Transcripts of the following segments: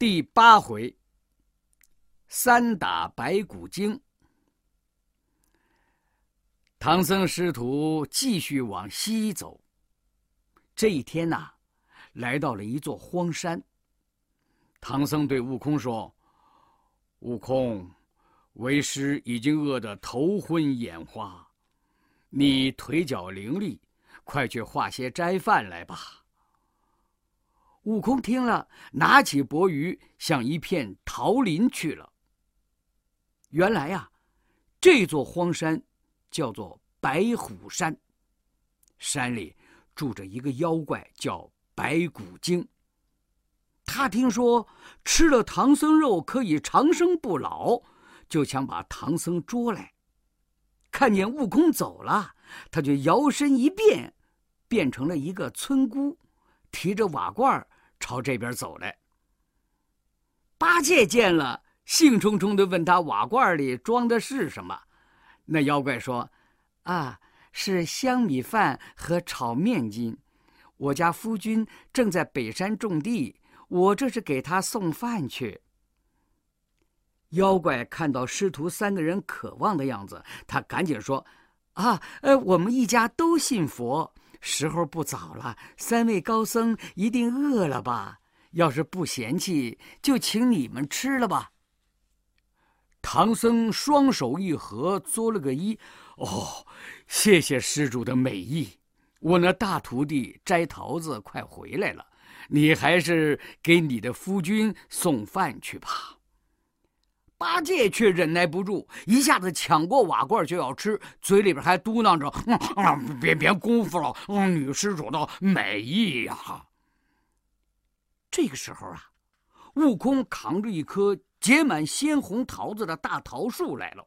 第八回，三打白骨精。唐僧师徒继续往西走。这一天呐，来到了一座荒山。唐僧对悟空说：“悟空，为师已经饿得头昏眼花，你腿脚伶俐，快去化些斋饭来吧。”悟空听了，拿起钵盂，向一片桃林去了。原来呀，这座荒山叫做白虎山。山里住着一个妖怪，叫白骨精。他听说吃了唐僧肉可以长生不老，就想把唐僧捉来。看见悟空走了，他就摇身一变，变成了一个村姑。提着瓦罐朝这边走来。八戒见了，兴冲冲地问他：“瓦罐里装的是什么？”那妖怪说：“啊，是香米饭和炒面筋。我家夫君正在北山种地，我这是给他送饭去。”妖怪看到师徒三个人渴望的样子，他赶紧说：“啊，呃，我们一家都信佛。”时候不早了，三位高僧一定饿了吧？要是不嫌弃，就请你们吃了吧。唐僧双手一合，作了个揖：“哦，谢谢施主的美意。我那大徒弟摘桃子快回来了，你还是给你的夫君送饭去吧。”八戒却忍耐不住，一下子抢过瓦罐就要吃，嘴里边还嘟囔着：“啊，别别辜负了嗯女施主的美意呀！”这个时候啊，悟空扛着一棵结满鲜红桃子的大桃树来了，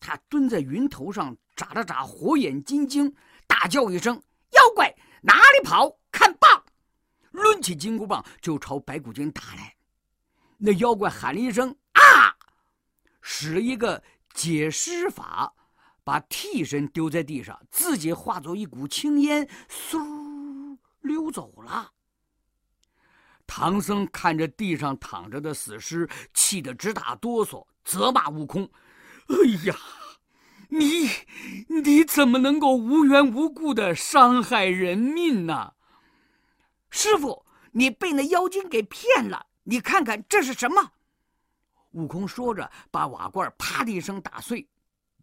他蹲在云头上，眨了眨火眼金睛，大叫一声：“妖怪，哪里跑？看棒！”抡起金箍棒就朝白骨精打来。那妖怪喊了一声。使了一个解尸法，把替身丢在地上，自己化作一股青烟，嗖溜走了。唐僧看着地上躺着的死尸，气得直打哆嗦，责骂悟空：“哎呀，你你怎么能够无缘无故的伤害人命呢？师傅，你被那妖精给骗了，你看看这是什么？”悟空说着，把瓦罐啪的一声打碎。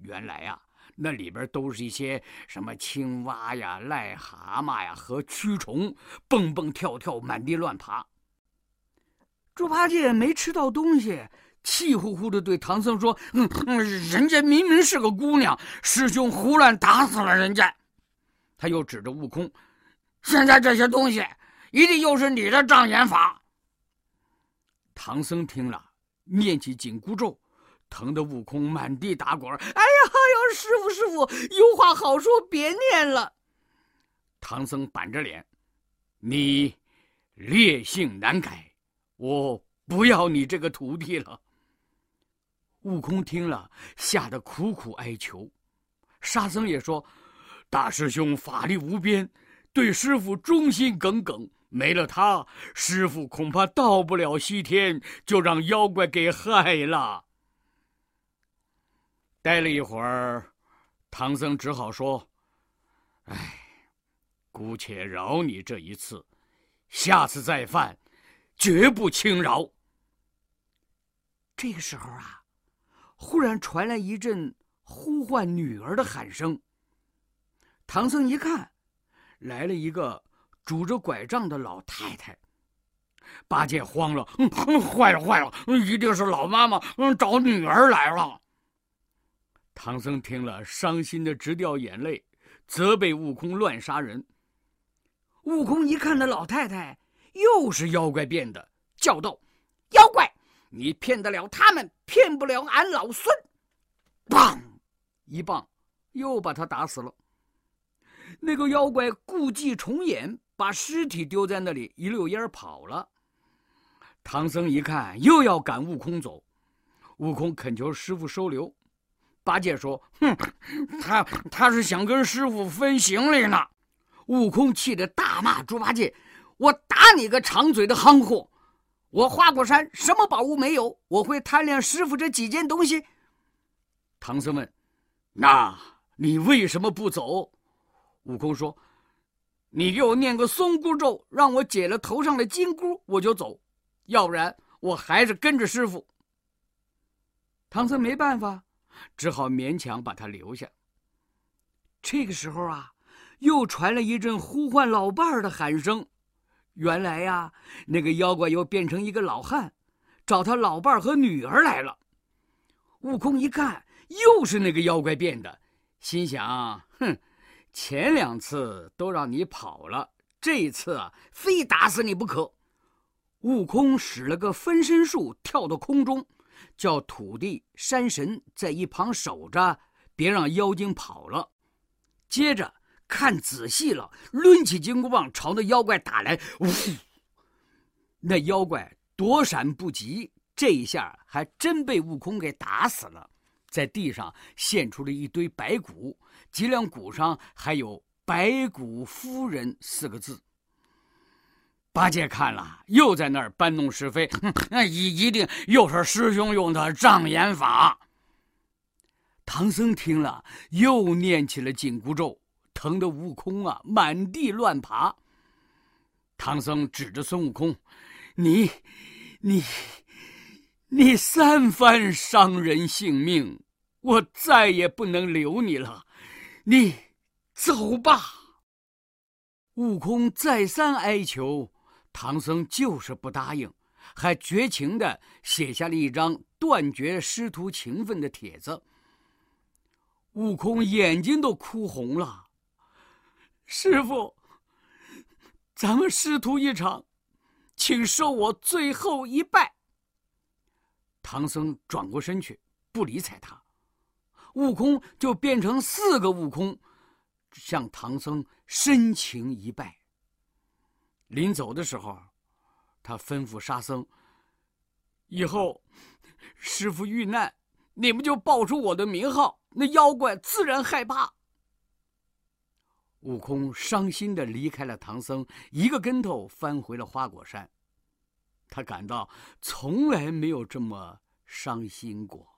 原来啊，那里边都是一些什么青蛙呀、癞蛤蟆呀和蛆虫，蹦蹦跳跳，满地乱爬。猪八戒没吃到东西，气呼呼的对唐僧说：“嗯嗯，人家明明是个姑娘，师兄胡乱打死了人家。”他又指着悟空：“现在这些东西，一定又是你的障眼法。”唐僧听了。念起紧箍咒，疼得悟空满地打滚。哎呀哎呀，师傅师傅，有话好说，别念了。唐僧板着脸：“你烈性难改，我不要你这个徒弟了。”悟空听了，吓得苦苦哀求。沙僧也说：“大师兄法力无边，对师傅忠心耿耿。”没了他，师傅恐怕到不了西天，就让妖怪给害了。待了一会儿，唐僧只好说：“哎，姑且饶你这一次，下次再犯，绝不轻饶。”这个时候啊，忽然传来一阵呼唤女儿的喊声。唐僧一看，来了一个。拄着拐杖的老太太，八戒慌了，坏了坏了，一定是老妈妈找女儿来了。唐僧听了，伤心的直掉眼泪，责备悟空乱杀人。悟空一看那老太太又是妖怪变的，叫道：“妖怪，你骗得了他们，骗不了俺老孙！”棒，一棒又把他打死了。那个妖怪故伎重演。把尸体丢在那里，一溜烟跑了。唐僧一看，又要赶悟空走，悟空恳求师傅收留。八戒说：“哼，他他是想跟师傅分行李呢。”悟空气得大骂猪八戒：“我打你个长嘴的憨货！我花果山什么宝物没有？我会贪恋师傅这几件东西。唐僧问：“那你为什么不走？”悟空说：“你给我念个松箍咒，让我解了头上的金箍，我就走；要不然，我还是跟着师傅。”唐僧没办法，只好勉强把他留下。这个时候啊，又传来一阵呼唤老伴儿的喊声。原来呀，那个妖怪又变成一个老汉，找他老伴儿和女儿来了。悟空一看，又是那个妖怪变的，心想：哼，前两次都让你跑了，这一次啊，非打死你不可。悟空使了个分身术，跳到空中，叫土地山神在一旁守着，别让妖精跑了。接着。看仔细了，抡起金箍棒朝那妖怪打来，呜！那妖怪躲闪不及，这一下还真被悟空给打死了，在地上现出了一堆白骨，脊梁骨上还有“白骨夫人”四个字。八戒看了，又在那儿搬弄是非，那一一定又是师兄用的障眼法。唐僧听了，又念起了紧箍咒。疼的悟空啊，满地乱爬。唐僧指着孙悟空：“你，你，你三番伤人性命，我再也不能留你了，你走吧。”悟空再三哀求，唐僧就是不答应，还绝情的写下了一张断绝师徒情分的帖子。悟空眼睛都哭红了。师傅，咱们师徒一场，请受我最后一拜。唐僧转过身去，不理睬他。悟空就变成四个悟空，向唐僧深情一拜。临走的时候，他吩咐沙僧：“以后师傅遇难，你们就报出我的名号，那妖怪自然害怕。”悟空伤心的离开了唐僧，一个跟头翻回了花果山。他感到从来没有这么伤心过。